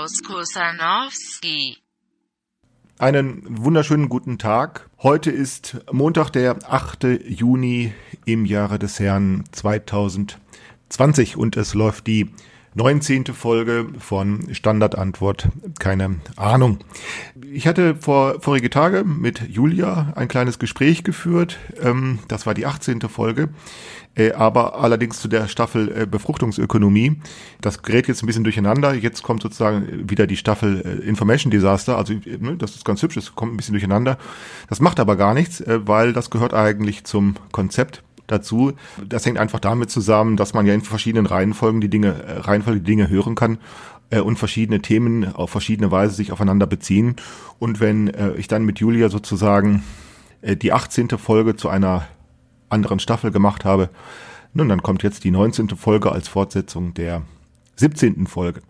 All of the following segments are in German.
Klaus Kusanowski. Einen wunderschönen guten Tag. Heute ist Montag, der 8. Juni im Jahre des Herrn 2020 und es läuft die 19. Folge von Standardantwort, keine Ahnung. Ich hatte vor vorige Tage mit Julia ein kleines Gespräch geführt. Ähm, das war die 18. Folge, äh, aber allerdings zu der Staffel äh, Befruchtungsökonomie. Das gerät jetzt ein bisschen durcheinander. Jetzt kommt sozusagen wieder die Staffel äh, Information Disaster. Also ne, das ist ganz hübsch, das kommt ein bisschen durcheinander. Das macht aber gar nichts, weil das gehört eigentlich zum Konzept dazu. Das hängt einfach damit zusammen, dass man ja in verschiedenen Reihenfolgen die Dinge, äh, Reihenfolge die Dinge hören kann äh, und verschiedene Themen auf verschiedene Weise sich aufeinander beziehen. Und wenn äh, ich dann mit Julia sozusagen äh, die 18. Folge zu einer anderen Staffel gemacht habe, nun, dann kommt jetzt die 19. Folge als Fortsetzung der 17. Folge.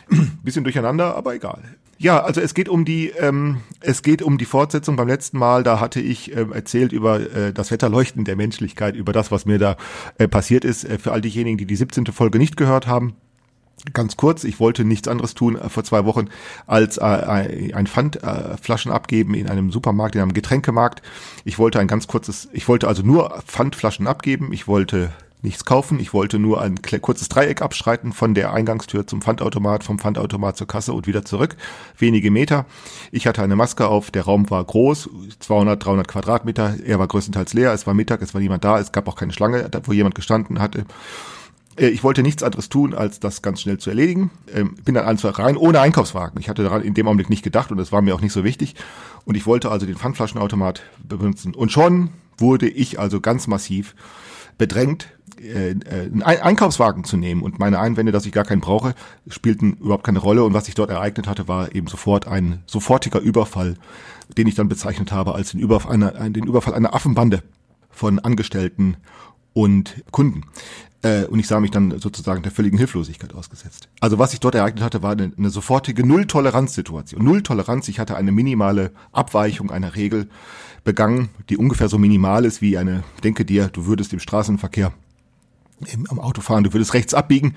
Bisschen durcheinander, aber egal. Ja, also es geht um die ähm, es geht um die Fortsetzung. Beim letzten Mal da hatte ich äh, erzählt über äh, das Wetterleuchten der Menschlichkeit, über das, was mir da äh, passiert ist. Äh, für all diejenigen, die die 17. Folge nicht gehört haben. Ganz kurz, ich wollte nichts anderes tun äh, vor zwei Wochen, als äh, ein Pfandflaschen äh, abgeben in einem Supermarkt, in einem Getränkemarkt. Ich wollte ein ganz kurzes, ich wollte also nur Pfandflaschen abgeben. Ich wollte nichts kaufen. Ich wollte nur ein kurzes Dreieck abschreiten von der Eingangstür zum Pfandautomat, vom Pfandautomat zur Kasse und wieder zurück. Wenige Meter. Ich hatte eine Maske auf. Der Raum war groß, 200, 300 Quadratmeter. Er war größtenteils leer. Es war Mittag, es war niemand da. Es gab auch keine Schlange, wo jemand gestanden hatte. Äh, ich wollte nichts anderes tun, als das ganz schnell zu erledigen. Ähm, bin dann einfach rein, ohne Einkaufswagen. Ich hatte daran in dem Augenblick nicht gedacht und das war mir auch nicht so wichtig. Und ich wollte also den Pfandflaschenautomat benutzen. Und schon wurde ich also ganz massiv bedrängt, äh, äh, einen Einkaufswagen zu nehmen. Und meine Einwände, dass ich gar keinen brauche, spielten überhaupt keine Rolle. Und was sich dort ereignet hatte, war eben sofort ein sofortiger Überfall, den ich dann bezeichnet habe als den Überfall einer, den Überfall einer Affenbande von Angestellten und Kunden. Äh, und ich sah mich dann sozusagen der völligen Hilflosigkeit ausgesetzt. Also was sich dort ereignet hatte, war eine, sofortige Null-Toleranz-Situation. Null-Toleranz, ich hatte eine minimale Abweichung einer Regel begangen, die ungefähr so minimal ist wie eine, denke dir, du würdest im Straßenverkehr im, am Auto fahren, du würdest rechts abbiegen,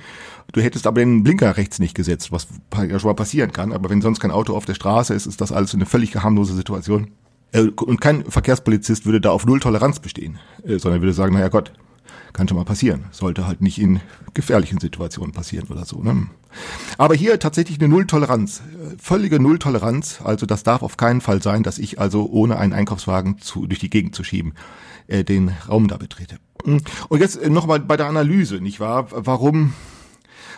du hättest aber den Blinker rechts nicht gesetzt, was ja schon mal passieren kann, aber wenn sonst kein Auto auf der Straße ist, ist das alles eine völlig harmlose Situation. Äh, und kein Verkehrspolizist würde da auf Null Toleranz bestehen, äh, sondern würde sagen, naja Gott, kann schon mal passieren. Sollte halt nicht in gefährlichen Situationen passieren oder so. Ne? Aber hier tatsächlich eine Nulltoleranz, völlige Nulltoleranz. Also das darf auf keinen Fall sein, dass ich also ohne einen Einkaufswagen zu, durch die Gegend zu schieben äh, den Raum da betrete. Und jetzt nochmal bei der Analyse, nicht wahr? Warum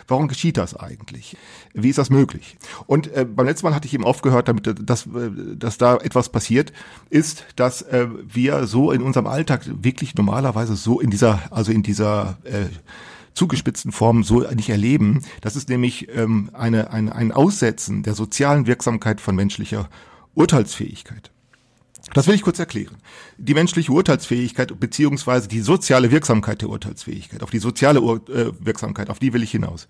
Warum geschieht das eigentlich? Wie ist das möglich? Und äh, beim letzten Mal hatte ich eben aufgehört, damit äh, dass, äh, dass da etwas passiert, ist, dass äh, wir so in unserem Alltag wirklich normalerweise so in dieser, also in dieser äh, zugespitzten Form so nicht erleben. Das ist nämlich ähm, eine, ein, ein Aussetzen der sozialen Wirksamkeit von menschlicher Urteilsfähigkeit. Das will ich kurz erklären. Die menschliche Urteilsfähigkeit beziehungsweise die soziale Wirksamkeit der Urteilsfähigkeit, auf die soziale Ur äh, Wirksamkeit, auf die will ich hinaus.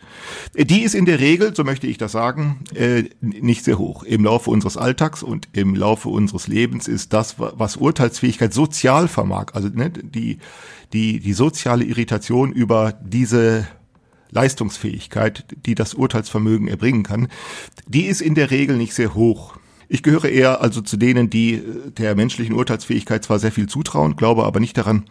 Die ist in der Regel, so möchte ich das sagen, äh, nicht sehr hoch. Im Laufe unseres Alltags und im Laufe unseres Lebens ist das, was Urteilsfähigkeit sozial vermag, also ne, die, die, die soziale Irritation über diese Leistungsfähigkeit, die das Urteilsvermögen erbringen kann, die ist in der Regel nicht sehr hoch. Ich gehöre eher also zu denen, die äh, der menschlichen Urteilsfähigkeit zwar sehr viel zutrauen, glaube aber nicht daran,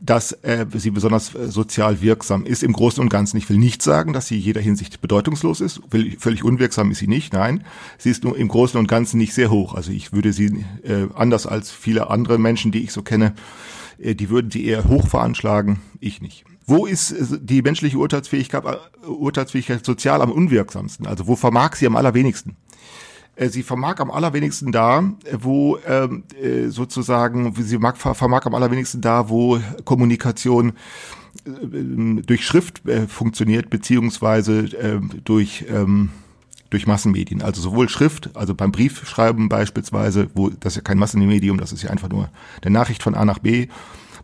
dass äh, sie besonders äh, sozial wirksam ist im Großen und Ganzen. Ich will nicht sagen, dass sie in jeder Hinsicht bedeutungslos ist. Völlig unwirksam ist sie nicht. Nein, sie ist nur im Großen und Ganzen nicht sehr hoch. Also ich würde sie äh, anders als viele andere Menschen, die ich so kenne, äh, die würden sie eher hoch veranschlagen. Ich nicht. Wo ist äh, die menschliche Urteilsfähigkeit, äh, Urteilsfähigkeit sozial am unwirksamsten? Also wo vermag sie am allerwenigsten? Äh, sie vermag am allerwenigsten da, wo ähm, äh, sozusagen, sie mag, vermag am allerwenigsten da, wo Kommunikation äh, durch Schrift äh, funktioniert, beziehungsweise äh, durch, ähm, durch Massenmedien. Also sowohl Schrift, also beim Briefschreiben beispielsweise, wo das ist ja kein Massenmedium, das ist ja einfach nur der Nachricht von A nach B.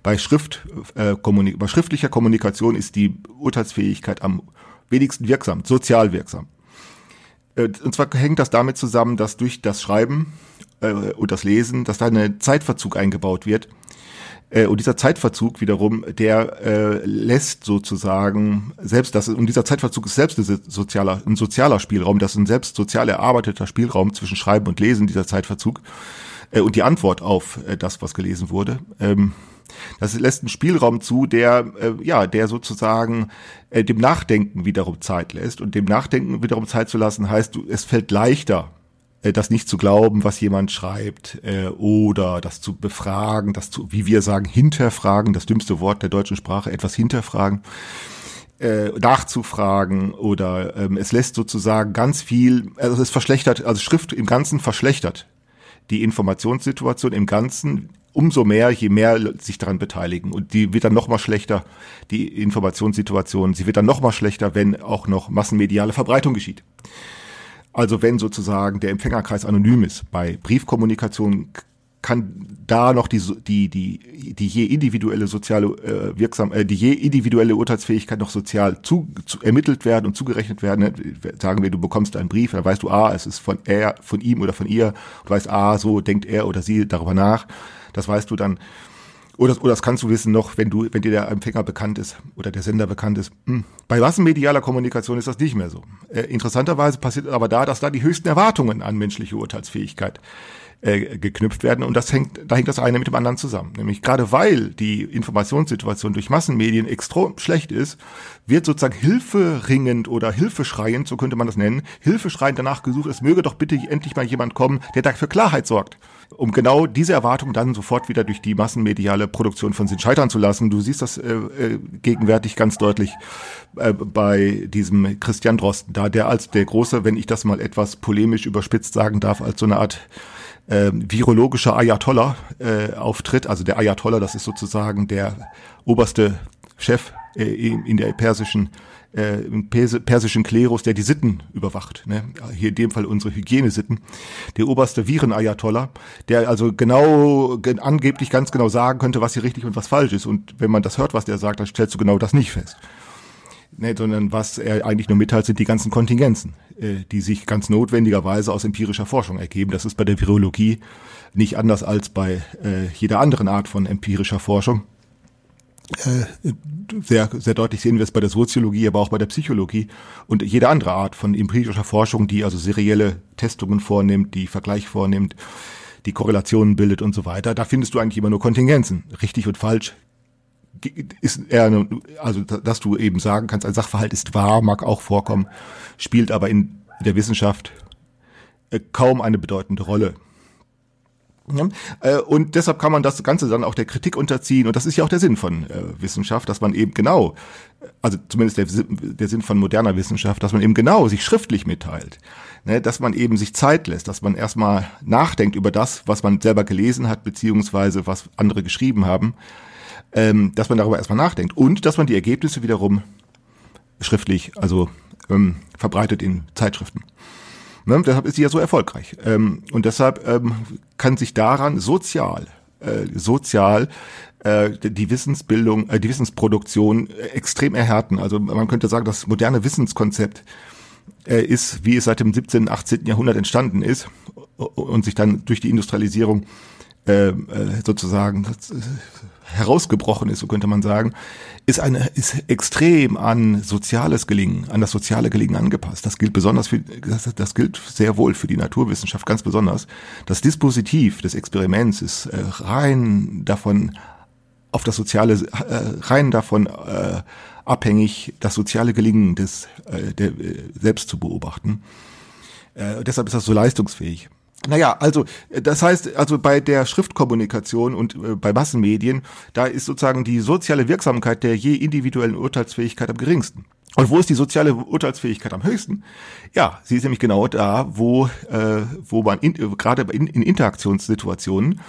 Bei Schrift, äh, bei schriftlicher Kommunikation ist die Urteilsfähigkeit am wenigsten wirksam, sozial wirksam. Äh, und zwar hängt das damit zusammen, dass durch das Schreiben äh, und das Lesen, dass da ein Zeitverzug eingebaut wird, Äh, und dieser Zeitverzug wiederum, der äh, lässt sozusagen selbst das, und dieser Zeitverzug ist selbst ein sozialer, ein sozialer Spielraum, das ist ein selbst sozial erarbeiteter Spielraum zwischen Schreiben und Lesen, dieser Zeitverzug. Äh, und die Antwort auf äh, das, was gelesen wurde. Ähm, das lässt einen Spielraum zu, der äh, ja, der sozusagen äh, dem Nachdenken wiederum Zeit lässt. Und dem Nachdenken wiederum Zeit zu lassen heißt, du, es fällt leichter, äh, das nicht zu glauben, was jemand schreibt, äh, oder das zu befragen, das zu, wie wir sagen, hinterfragen, das dümmste Wort der deutschen Sprache, etwas hinterfragen, äh, nachzufragen oder ähm, es lässt sozusagen ganz viel, also es verschlechtert, also Schrift im Ganzen verschlechtert die Informationssituation im Ganzen umso mehr, je mehr sich daran beteiligen. Und die wird dann noch mal schlechter, die Informationssituation. Sie wird dann noch mal schlechter, wenn auch noch massenmediale Verbreitung geschieht. Also wenn sozusagen der Empfängerkreis anonym ist. Bei Briefkommunikation kann da noch die die die die je individuelle soziale äh, wirksam äh, die je individuelle Urteilsfähigkeit noch sozial zu, zu ermittelt werden und zugerechnet werden. Sagen wir, du bekommst einen Brief, dann weißt du, ah, es ist von er, von ihm oder von ihr. Du weißt, ah, so denkt er oder sie darüber nach. Das weißt du dann. Oder, oder das kannst du wissen noch, wenn du, wenn dir der Empfänger bekannt ist oder der Sender bekannt ist. Hm. Bei massenmedialer Kommunikation ist das nicht mehr so. Äh, interessanterweise passiert aber da, dass da die höchsten Erwartungen an menschliche Urteilsfähigkeit äh, geknüpft werden und das hängt, da hängt das eine mit dem anderen zusammen. Nämlich gerade weil die Informationssituation durch Massenmedien extrem schlecht ist, wird sozusagen hilferingend oder hilfeschreiend, so könnte man das nennen, hilfeschreiend danach gesucht, es möge doch bitte endlich mal jemand kommen, der da für Klarheit sorgt um genau diese Erwartung dann sofort wieder durch die massenmediale Produktion von Sinn scheitern zu lassen. Du siehst das äh, äh, gegenwärtig ganz deutlich äh, bei diesem Christian Drosten da, der als der große, wenn ich das mal etwas polemisch überspitzt sagen darf, als so eine Art äh, virologischer Ayatollah äh, auftritt. Also der Ayatollah, das ist sozusagen der oberste Chef äh, in der persischen äh, persischen Klerus, der die Sitten überwacht. Ne? Hier in dem Fall unsere Hygienesitten. Der oberste Viren-Ayatollah, der also genau, angeblich ganz genau sagen könnte, was hier richtig und was falsch ist. Und wenn man das hört, was der sagt, dann stellst du genau das nicht fest. Ne, sondern was er eigentlich nur mitteilt, sind die ganzen Kontingenzen, äh, die sich ganz notwendigerweise aus empirischer Forschung ergeben. Das ist bei der Virologie nicht anders als bei äh, jeder anderen Art von empirischer Forschung sehr, sehr deutlich sehen wir es bei der Soziologie, aber auch bei der Psychologie und jede andere Art von empirischer Forschung, die also serielle Testungen vornimmt, die Vergleich vornimmt, die Korrelationen bildet und so weiter. Da findest du eigentlich immer nur Kontingenzen. Richtig und falsch ist eher, also dass du eben sagen kannst, ein Sachverhalt ist wahr, mag auch vorkommen, spielt aber in der Wissenschaft äh, kaum eine bedeutende Rolle. Äh, und deshalb kann man das Ganze dann auch der Kritik unterziehen. Und das ist ja auch der Sinn von äh, Wissenschaft, dass man eben genau, also zumindest der, der Sinn von moderner Wissenschaft, dass man eben genau sich schriftlich mitteilt. Ne, dass man eben sich Zeit lässt, dass man erstmal nachdenkt über das, was man selber gelesen hat, beziehungsweise was andere geschrieben haben, ähm, dass man darüber erstmal nachdenkt. Und dass man die Ergebnisse wiederum schriftlich, also ähm, verbreitet in Zeitschriften. Ne? Deshalb ist sie ja so erfolgreich. Ähm, und deshalb ähm, kann sich daran sozial, äh, sozial äh, die Wissensbildung, äh, die Wissensproduktion äh, extrem erhärten. Also man könnte sagen, das moderne Wissenskonzept ist, wie es seit dem 17., 18. Jahrhundert entstanden ist und sich dann durch die Industrialisierung sozusagen herausgebrochen ist, so könnte man sagen, ist eine ist extrem an soziales Gelingen, an das soziale Gelingen angepasst. Das gilt besonders für das, das gilt sehr wohl für die Naturwissenschaft ganz besonders. Das Dispositiv des Experiments ist äh, rein davon auf das soziale äh, rein davon äh, abhängig, das soziale Gelingen des äh, der, äh, selbst zu beobachten. Äh, deshalb ist das so leistungsfähig. Naja, also das heißt, also bei der Schriftkommunikation und äh, bei Massenmedien, da ist sozusagen die soziale Wirksamkeit der je individuellen Urteilsfähigkeit am geringsten. Und wo ist die soziale Urteilsfähigkeit am höchsten? Ja, sie ist nämlich genau da, wo, äh, wo man in, gerade in, in Interaktionssituationen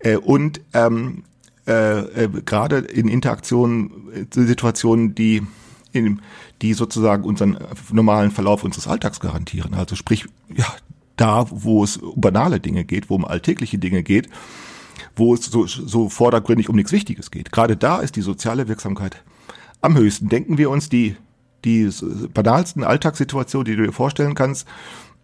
äh, und ähm, äh, äh, gerade in Interaktionen, äh, Situationen, die in, die sozusagen unseren normalen Verlauf unseres Alltags garantieren. Also sprich, ja, da, wo es um banale Dinge geht, wo um alltägliche Dinge geht, wo es so, so vordergründig um nichts Wichtiges geht. Gerade da ist die soziale Wirksamkeit am höchsten. Denken wir uns die, die banalsten Alltagssituationen, die du dir vorstellen kannst.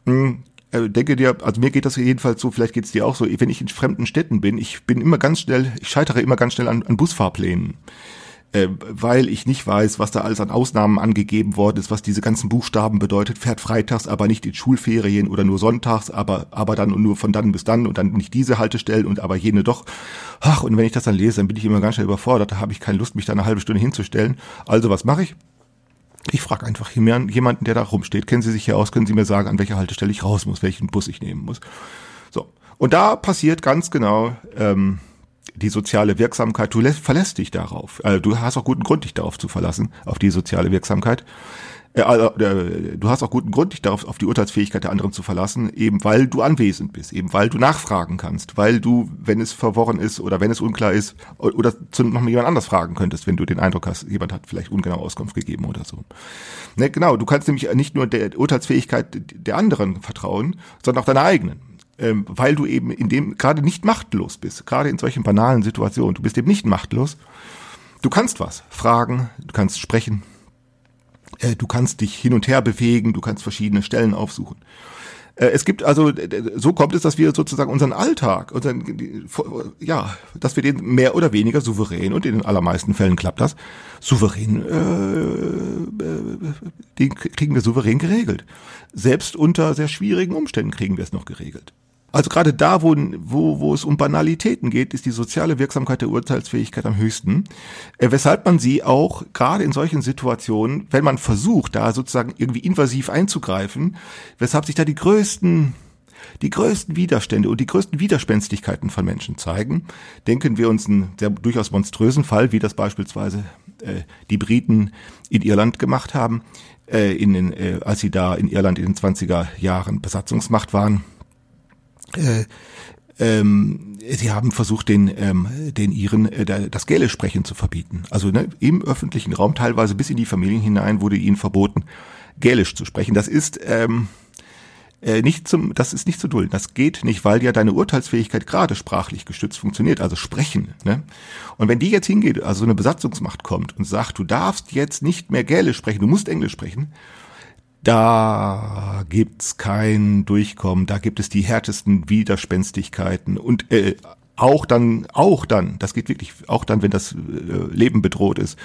Hm, äh, denke dir, also mir geht das jedenfalls so, vielleicht geht es dir auch so, wenn ich in fremden Städten bin, ich bin immer ganz schnell, ich scheitere immer ganz schnell an, an Busfahrplänen äh, weil ich nicht weiß, was da alles an Ausnahmen angegeben worden ist, was diese ganzen Buchstaben bedeutet, fährt freitags, aber nicht in Schulferien oder nur sonntags, aber, aber dann und nur von dann bis dann und dann nicht diese Haltestellen und aber jene doch. Ach, und wenn ich das dann lese, dann bin ich immer ganz schnell überfordert, da habe ich keine Lust, mich da eine halbe Stunde hinzustellen. Also was mache ich? Ich frage einfach jemanden, der da rumsteht, kennen Sie sich hier aus, können Sie mir sagen, an welcher Haltestelle ich raus muss, welchen Bus ich nehmen muss. So. Und da passiert ganz genau, ähm, die soziale Wirksamkeit, du lässt, verlässt dich darauf. Also du hast auch guten Grund, dich darauf zu verlassen, auf die soziale Wirksamkeit. Äh, also, äh, du hast auch guten Grund, dich darauf auf die Urteilsfähigkeit der anderen zu verlassen, eben weil du anwesend bist, eben weil du nachfragen kannst, weil du, wenn es verworren ist oder wenn es unklar ist, oder zu noch jemand anders fragen könntest, wenn du den Eindruck hast, jemand hat vielleicht ungenau Auskunft gegeben oder so. Ne, genau, du kannst nämlich nicht nur der Urteilsfähigkeit der anderen vertrauen, sondern auch deiner eigenen ähm, weil du eben in dem gerade nicht machtlos bist, gerade in solchen banalen Situationen. Du bist eben nicht machtlos. Du kannst was fragen, du kannst sprechen, äh, du kannst dich hin und her bewegen, du kannst verschiedene Stellen aufsuchen. Äh, es gibt also, so kommt es, dass wir sozusagen unseren Alltag, unseren, ja, dass wir den mehr oder weniger souverän und in den allermeisten Fällen klappt das, souverän, äh, äh, den kriegen wir souverän geregelt. Selbst unter sehr schwierigen Umständen kriegen wir es noch geregelt. Also gerade da, wo, wo, wo es um Banalitäten geht, ist die soziale Wirksamkeit der Urteilsfähigkeit am höchsten, äh, weshalb man sie auch gerade in solchen Situationen, wenn man versucht, da sozusagen irgendwie invasiv einzugreifen, weshalb sich da die größten die größten Widerstände und die größten Widerspenstigkeiten von Menschen zeigen. Denken wir uns einen sehr durchaus monströsen Fall, wie das beispielsweise äh, die Briten in Irland gemacht haben, äh, in den, äh, als sie da in Irland in den 20er Jahren Besatzungsmacht waren äh, ähm, sie haben versucht, den, ähm, den Iren äh, das Gälisch sprechen zu verbieten. Also ne, im öffentlichen Raum, teilweise bis in die Familien hinein, wurde ihnen verboten, Gälisch zu sprechen. Das ist ähm, äh, nicht zum, das ist nicht zu dulden. Das geht nicht, weil ja deine Urteilsfähigkeit gerade sprachlich gestützt funktioniert, also sprechen. Ne? Und wenn die jetzt hingeht, also eine Besatzungsmacht kommt und sagt, du darfst jetzt nicht mehr Gälisch sprechen, du musst Englisch sprechen, da gibt's kein Durchkommen, da gibt es die härtesten Widerspenstigkeiten und äh, auch dann, auch dann, das geht wirklich, auch dann, wenn das äh, Leben bedroht ist,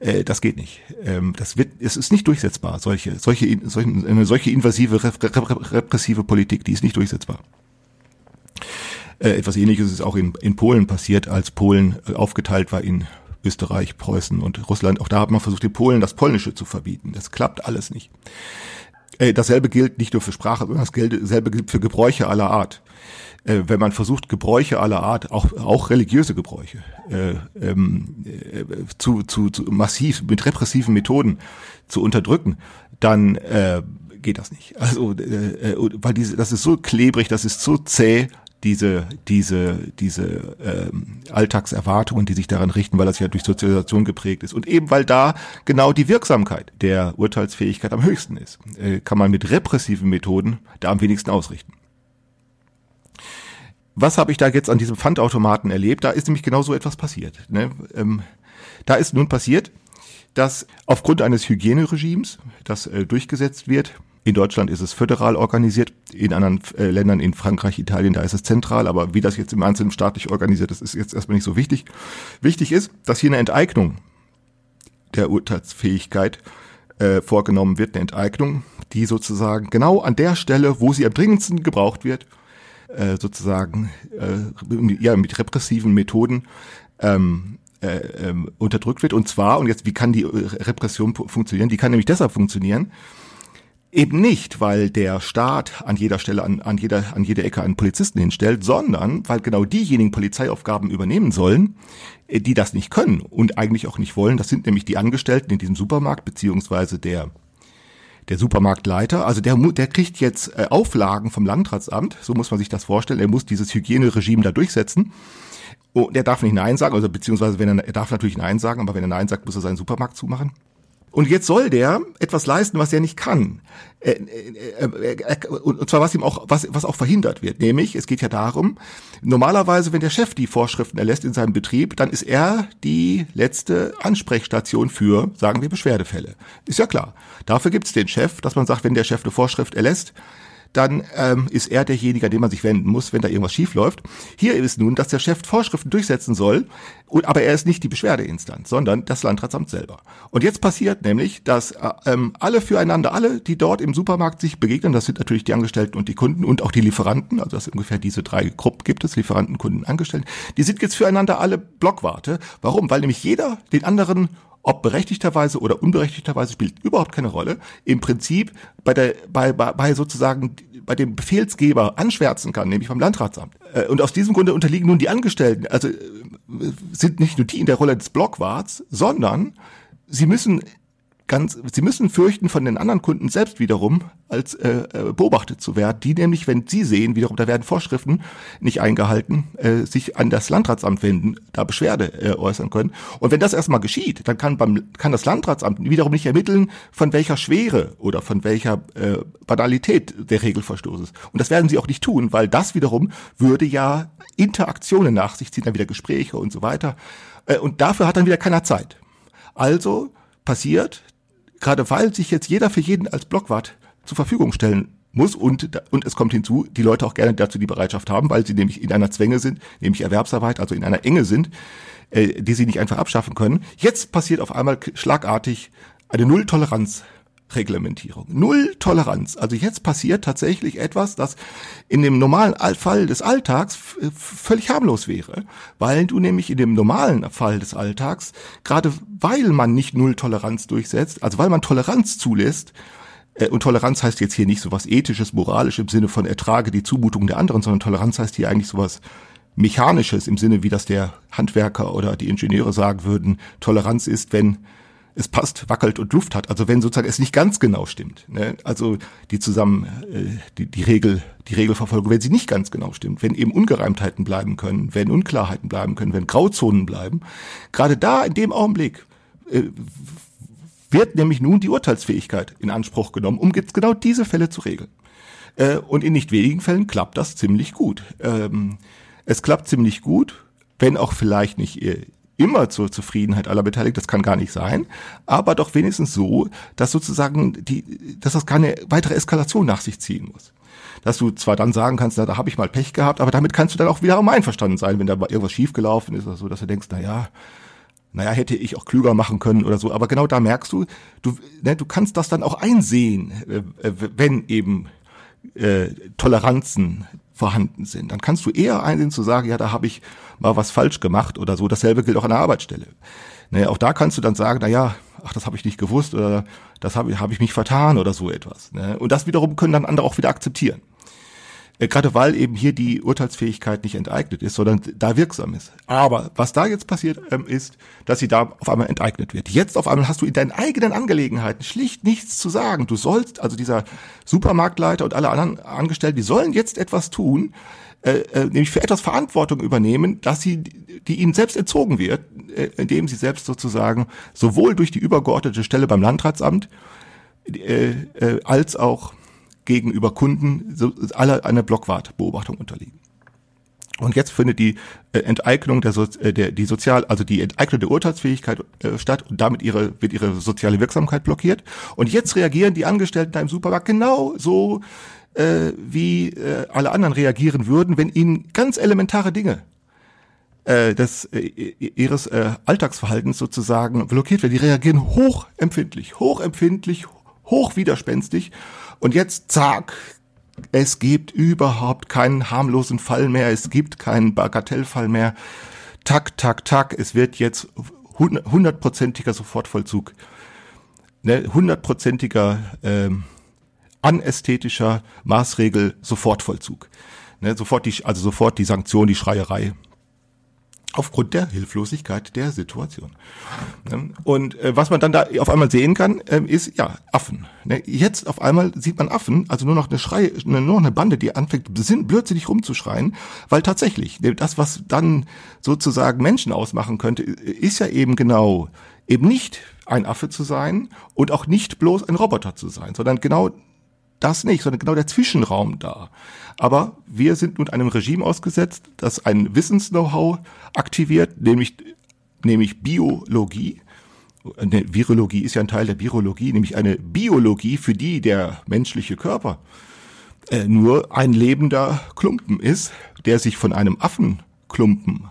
äh, das geht nicht. Ähm, das wird, es ist nicht durchsetzbar. Solche, solche, solche eine solche invasive repressive Politik, die ist nicht durchsetzbar. Äh, etwas Ähnliches ist auch in, in Polen passiert, als Polen äh, aufgeteilt war in Österreich, Preußen und Russland. Auch da hat man versucht, den Polen das Polnische zu verbieten. Das klappt alles nicht. Äh, dasselbe gilt nicht nur für Sprache, sondern dasselbe gilt für Gebräuche aller Art. Äh, wenn man versucht, Gebräuche aller Art, auch, auch religiöse Gebräuche, äh, ähm, äh, zu, zu, zu massiv mit repressiven Methoden zu unterdrücken, dann äh, geht das nicht. Also, äh, äh weil diese, das ist so klebrig, das ist so zäh, diese, diese, diese ähm, Alltagserwartungen, die sich daran richten, weil das ja durch Sozialisation geprägt ist. Und eben weil da genau die Wirksamkeit der Urteilsfähigkeit am höchsten ist, äh, kann man mit repressiven Methoden da am wenigsten ausrichten. Was habe ich da jetzt an diesem Pfandautomaten erlebt? Da ist nämlich genau so etwas passiert. Ne? Ähm, da ist nun passiert, dass aufgrund eines Hygieneregimes, das äh, durchgesetzt wird, in Deutschland ist es föderal organisiert, in anderen äh, Ländern, in Frankreich, Italien, da ist es zentral, aber wie das jetzt im Einzelnen staatlich organisiert ist, ist jetzt erstmal nicht so wichtig. Wichtig ist, dass hier eine Enteignung der Urteilsfähigkeit äh, vorgenommen wird, eine Enteignung, die sozusagen genau an der Stelle, wo sie am dringendsten gebraucht wird, äh, sozusagen äh, ja, mit repressiven Methoden ähm, äh, ähm, unterdrückt wird. Und zwar, und jetzt, wie kann die Repression funktionieren? Die kann nämlich deshalb funktionieren, Eben nicht, weil der Staat an jeder Stelle, an, an, jeder, an jeder Ecke einen Polizisten hinstellt, sondern weil genau diejenigen Polizeiaufgaben übernehmen sollen, äh, die das nicht können und eigentlich auch nicht wollen. Das sind nämlich die Angestellten in diesem Supermarkt, beziehungsweise der, der Supermarktleiter. Also der, der kriegt jetzt äh, Auflagen vom Landratsamt, so muss man sich das vorstellen. Er muss dieses Hygieneregime da durchsetzen. Und der darf nicht Nein sagen, also beziehungsweise wenn er, er darf natürlich Nein sagen, aber wenn er Nein sagt, muss er seinen Supermarkt zumachen. Und jetzt soll der etwas leisten, was er nicht kann. Äh, äh, äh, und zwar was ihm auch, was, was auch verhindert wird. Nämlich, es geht ja darum, normalerweise, wenn der Chef die Vorschriften erlässt in seinem Betrieb, dann ist er die letzte Ansprechstation für, sagen wir, Beschwerdefälle. Ist ja klar. Dafür gibt es den Chef, dass man sagt, wenn der Chef eine Vorschrift erlässt, dann ähm, ist er derjenige, an den man sich wenden muss, wenn da irgendwas schief läuft. Hier ist nun, dass der Chef Vorschriften durchsetzen soll, und, aber er ist nicht die Beschwerdeinstanz, sondern das Landratsamt selber. Und jetzt passiert nämlich, dass äh, ähm, alle füreinander, alle, die dort im Supermarkt sich begegnen, das sind natürlich die Angestellten und die Kunden und auch die Lieferanten, also das ungefähr diese drei Gruppen gibt es, Lieferanten, Kunden, Angestellten, die sind jetzt füreinander alle Blockwarte. Warum? Weil nämlich jeder den anderen ob berechtigterweise oder unberechtigterweise spielt überhaupt keine Rolle, im Prinzip bei der, bei, bei, bei sozusagen bei dem Befehlsgeber anschwärzen kann, nämlich beim Landratsamt. Äh, und aus diesem Grunde unterliegen nun die Angestellten, also äh, sind nicht nur die in der Rolle des Blockwarts, sondern sie müssen ganz, sie müssen fürchten, von den anderen Kunden selbst wiederum als äh, äh, beobachtet zu werden, die nämlich, wenn sie sehen, wiederum, da werden Vorschriften nicht eingehalten, äh, sich an das Landratsamt wenden, da Beschwerde äh, äußern können. Und wenn das erstmal geschieht, dann kann beim kann das Landratsamt wiederum nicht ermitteln, von welcher Schwere oder von welcher äh, Banalität der Regelverstoß ist. Und das werden sie auch nicht tun, weil das wiederum würde ja Interaktionen nach sich ziehen, dann wieder Gespräche und so weiter. Äh, und dafür hat dann wieder keiner Zeit. Also passiert, gerade weil sich jetzt jeder für jeden als Blockwart zur Verfügung stellen muss und, und es kommt hinzu, die Leute auch gerne dazu die Bereitschaft haben, weil sie nämlich in einer Zwänge sind, nämlich Erwerbsarbeit, also in einer Enge sind, äh, die sie nicht einfach abschaffen können. Jetzt passiert auf einmal schlagartig eine Nulltoleranz Reglementierung. Null Toleranz. Also jetzt passiert tatsächlich etwas, das in dem normalen Fall des Alltags völlig harmlos wäre, weil du nämlich in dem normalen Fall des Alltags, gerade weil man nicht Null Toleranz durchsetzt, also weil man Toleranz zulässt, äh, und Toleranz heißt jetzt hier nicht sowas ethisches, moralisches im Sinne von ertrage die Zumutung der anderen, sondern Toleranz heißt hier eigentlich sowas mechanisches im Sinne, wie das der Handwerker oder die Ingenieure sagen würden. Toleranz ist, wenn es passt, wackelt und Luft hat. Also wenn sozusagen es nicht ganz genau stimmt. Ne? Also die zusammen äh, die, die Regel, die Regelverfolgung, wenn sie nicht ganz genau stimmt, wenn eben Ungereimtheiten bleiben können, wenn Unklarheiten bleiben können, wenn Grauzonen bleiben, gerade da in dem Augenblick äh, wird nämlich nun die Urteilsfähigkeit in Anspruch genommen, um jetzt genau diese Fälle zu regeln. Äh, und in nicht wenigen Fällen klappt das ziemlich gut. Ähm, es klappt ziemlich gut, wenn auch vielleicht nicht äh, immer zur Zufriedenheit aller Beteiligten, das kann gar nicht sein, aber doch wenigstens so, dass sozusagen die, dass das keine weitere Eskalation nach sich ziehen muss. Dass du zwar dann sagen kannst, na, da habe ich mal Pech gehabt, aber damit kannst du dann auch wiederum einverstanden sein, wenn da irgendwas schiefgelaufen ist oder so, dass du denkst, na ja, naja, hätte ich auch klüger machen können oder so. Aber genau da merkst du, du, ne, du kannst das dann auch einsehen, äh wenn eben äh, Toleranzen vorhanden sind. Dann kannst du eher einsehen zu sagen, ja, da habe ich mal was falsch gemacht oder so. Dasselbe gilt auch an der Arbeitsstelle. Ne, auch da kannst du dann sagen, na ja, ach, das habe ich nicht gewusst oder das habe hab ich mich vertan oder so etwas. Ne? Und das wiederum können dann andere auch wieder akzeptieren. Äh, gerade weil eben hier die Urteilsfähigkeit nicht enteignet ist, sondern da wirksam ist. Aber was da jetzt passiert, ähm, ist, dass sie da auf einmal enteignet wird. Jetzt auf einmal hast du in deinen eigenen Angelegenheiten schlicht nichts zu sagen. Du sollst, also dieser Supermarktleiter und alle anderen Angestellten, die sollen jetzt etwas tun, äh, äh, nämlich für etwas Verantwortung übernehmen, dass sie, die ihnen selbst entzogen wird, äh, indem sie selbst sozusagen sowohl durch die übergeordnete Stelle beim Landratsamt äh, äh, als auch gegenüber Kunden so, alle einer Blockwartbeobachtung unterliegen. Und jetzt findet die äh, Enteignung der, so äh, der die sozial also die Enteignung der Urteilsfähigkeit äh, statt und damit ihre wird ihre soziale Wirksamkeit blockiert. Und jetzt reagieren die Angestellten da im Supermarkt genau so äh, wie äh, alle anderen reagieren würden, wenn ihnen ganz elementare Dinge äh, des äh, ihres äh, Alltagsverhaltens sozusagen blockiert werden. Die reagieren hochempfindlich, hochempfindlich, hochwiderspenstig und jetzt, zack, es gibt überhaupt keinen harmlosen Fall mehr, es gibt keinen Bagatellfall mehr. Tak, tak, tak, es wird jetzt hundertprozentiger Sofortvollzug, ne, hundertprozentiger ähm, anästhetischer Maßregel Sofortvollzug. Ne, sofort die, also sofort die Sanktion, die Schreierei aufgrund der Hilflosigkeit der Situation. Ne? Und äh, was man dann da auf einmal sehen kann, ähm, ist ja Affen. Ne? Jetzt auf einmal sieht man Affen, also nur noch eine Schrei, nur noch eine Bande, die anfängt blödsinnig rumzuschreien, weil tatsächlich ne, das, was dann sozusagen Menschen ausmachen könnte, ist ja eben genau eben nicht ein Affe zu sein und auch nicht bloß ein Roboter zu sein, sondern genau das nicht, sondern genau der Zwischenraum da. Aber wir sind nun einem Regime ausgesetzt, das ein Wissens-Know-how aktiviert, nämlich, nämlich Biologie. Eine Virologie ist ja ein Teil der Biologie, nämlich eine Biologie, für die der menschliche Körper äh, nur ein lebender Klumpen ist, der sich von einem Affenklumpen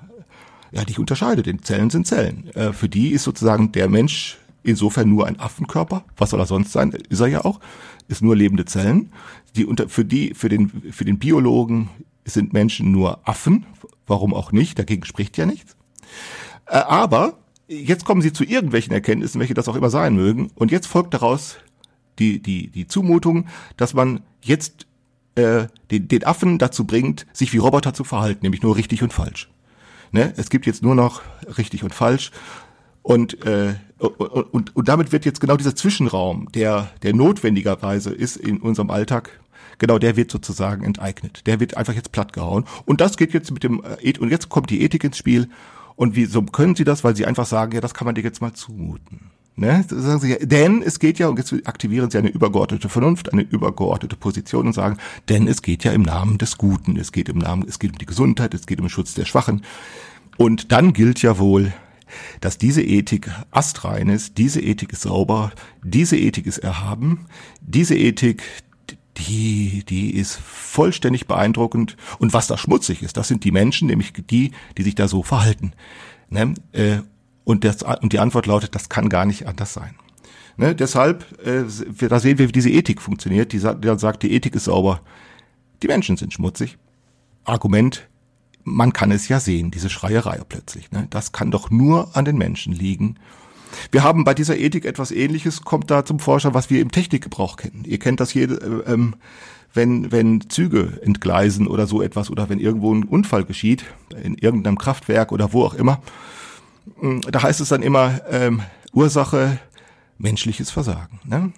ja nicht unterscheidet. Denn Zellen sind Zellen. Äh, für die ist sozusagen der Mensch insofern nur ein Affenkörper. Was soll er sonst sein? Ist er ja auch. Ist nur lebende Zellen. Die unter, für die, für den, für den Biologen sind Menschen nur Affen. Warum auch nicht? Dagegen spricht ja nichts. Äh, aber jetzt kommen sie zu irgendwelchen Erkenntnissen, welche das auch immer sein mögen. Und jetzt folgt daraus die, die, die Zumutung, dass man jetzt äh, den, den Affen dazu bringt, sich wie Roboter zu verhalten, nämlich nur richtig und falsch. Ne? Es gibt jetzt nur noch richtig und falsch. Und, äh, und, und, damit wird jetzt genau dieser Zwischenraum, der, der notwendigerweise ist in unserem Alltag, genau der wird sozusagen enteignet. Der wird einfach jetzt plattgehauen. Und das geht jetzt mit dem, äh, und jetzt kommt die Ethik ins Spiel. Und wieso können sie das? Weil sie einfach sagen, ja, das kann man dir jetzt mal zumuten. Ne? Sagen sie denn es geht ja, und jetzt aktivieren sie eine übergeordnete Vernunft, eine übergeordnete Position und sagen, denn es geht ja im Namen des Guten, es geht im Namen, es geht um die Gesundheit, es geht um den Schutz der Schwachen. Und dann gilt ja wohl, dass diese Ethik astrein ist, diese Ethik ist sauber, diese Ethik ist erhaben, diese Ethik, die, die ist vollständig beeindruckend. Und was da schmutzig ist, das sind die Menschen, nämlich die, die sich da so verhalten. Ne? Äh, und, das, und die Antwort lautet, das kann gar nicht anders sein. Ne, deshalb, äh, da sehen wir, wie diese Ethik funktioniert. Die, die sagt, die Ethik ist sauber, die Menschen sind schmutzig. Argument, man kann es ja sehen, diese Schreierei plötzlich. Ne? Das kann doch nur an den Menschen liegen. Wir haben bei dieser Ethik etwas Ähnliches, kommt da zum Vorschein, was wir im Technikgebrauch kennen. Ihr kennt das jede, äh, ähm, wenn, wenn Züge entgleisen oder so etwas oder wenn irgendwo ein Unfall geschieht, in irgendeinem Kraftwerk oder wo auch immer hm, da heißt es dann immer ähm, Ursache menschliches Versagen. Ne?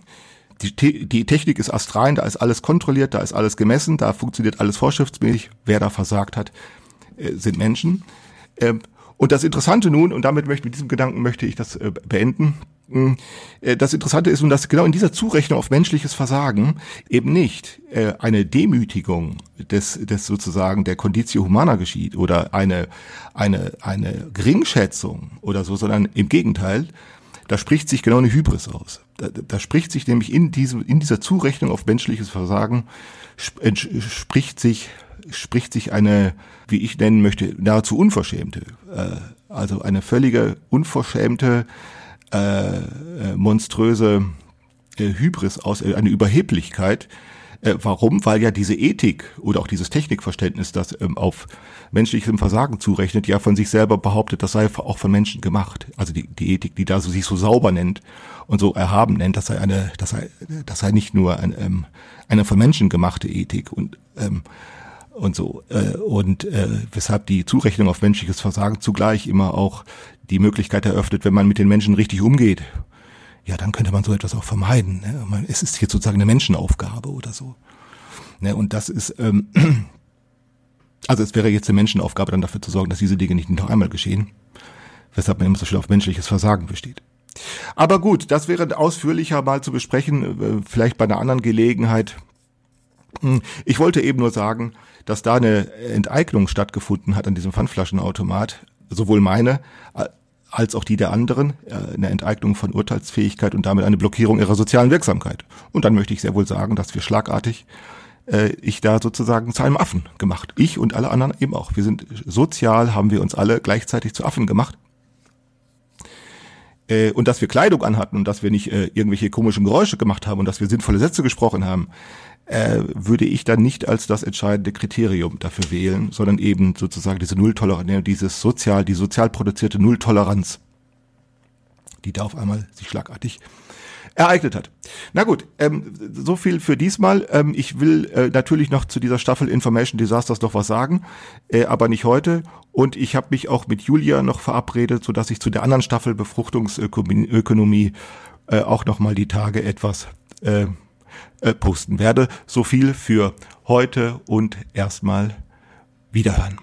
Die, die Technik ist astrein, da ist alles kontrolliert, da ist alles gemessen, da funktioniert alles vorschriftsmäßig. Wer da versagt hat, äh, sind Menschen. Ähm, und das Interessante nun, und damit möchte mit diesem Gedanken möchte ich das äh, beenden, hm, äh, das Interessante ist nun, dass genau in dieser Zurechnung auf menschliches Versagen eben nicht eine Demütigung des, des sozusagen der Conditio Humana geschieht oder eine, eine, eine Geringschätzung oder so, sondern im Gegenteil, da spricht sich genau eine Hybris aus. Da, da spricht sich nämlich in diesem, in dieser Zurechnung auf menschliches Versagen spricht sich, spricht sich eine, wie ich nennen möchte, nahezu unverschämte, äh, also eine völlige unverschämte äh, äh, monströse äh, Hybris aus, äh, eine Überheblichkeit. Äh, warum? Weil ja diese Ethik oder auch dieses Technikverständnis, das ähm, auf menschlichem Versagen zurechnet, ja von sich selber behauptet, das sei auch von Menschen gemacht. Also die, die Ethik, die da so, sich so sauber nennt und so erhaben nennt, das sei eine, das sei, das sei nicht nur ein, ähm, eine von Menschen gemachte Ethik und ähm, und so äh, und äh, weshalb die Zurechnung auf menschliches Versagen zugleich immer auch die Möglichkeit eröffnet, wenn man mit den Menschen richtig umgeht, ja, dann könnte man so etwas auch vermeiden. Ne? Es ist jetzt sozusagen eine Menschenaufgabe oder so. Ne? Und das ist, ähm, also es wäre jetzt eine Menschenaufgabe, dann dafür zu sorgen, dass diese Dinge nicht noch einmal geschehen, weshalb man immer so schön auf menschliches Versagen besteht. Aber gut, das wäre ausführlicher mal zu besprechen, äh, vielleicht bei einer anderen Gelegenheit. Hm, ich wollte eben nur sagen, dass da eine Enteignung stattgefunden hat an diesem Pfandflaschenautomat, sowohl meine als auch die der anderen, äh, eine Enteignung von Urteilsfähigkeit und damit eine Blockierung ihrer sozialen Wirksamkeit. Und dann möchte ich sehr wohl sagen, dass wir schlagartig äh, ich da sozusagen zu einem Affen gemacht. Ich und alle anderen eben auch. Wir sind sozial, haben wir uns alle gleichzeitig zu Affen gemacht. Äh, und dass wir Kleidung anhatten und dass wir nicht äh, irgendwelche komischen Geräusche gemacht haben und dass wir sinnvolle Sätze gesprochen haben, äh, würde ich dann nicht als das entscheidende Kriterium dafür wählen, sondern eben sozusagen diese Nulltoleranz, dieses sozial, die sozial produzierte Nulltoleranz, die da auf einmal sich schlagartig ereignet hat. Na gut, ähm, so viel für diesmal. Ähm, ich will äh, natürlich noch zu dieser Staffel Information Disasters noch was sagen, äh, aber nicht heute. Und ich habe mich auch mit Julia noch verabredet, so dass ich zu der anderen Staffel Befruchtungsökonomie äh, auch noch mal die Tage etwas äh, äh, posten werde. So viel für heute und erstmal wiederhören.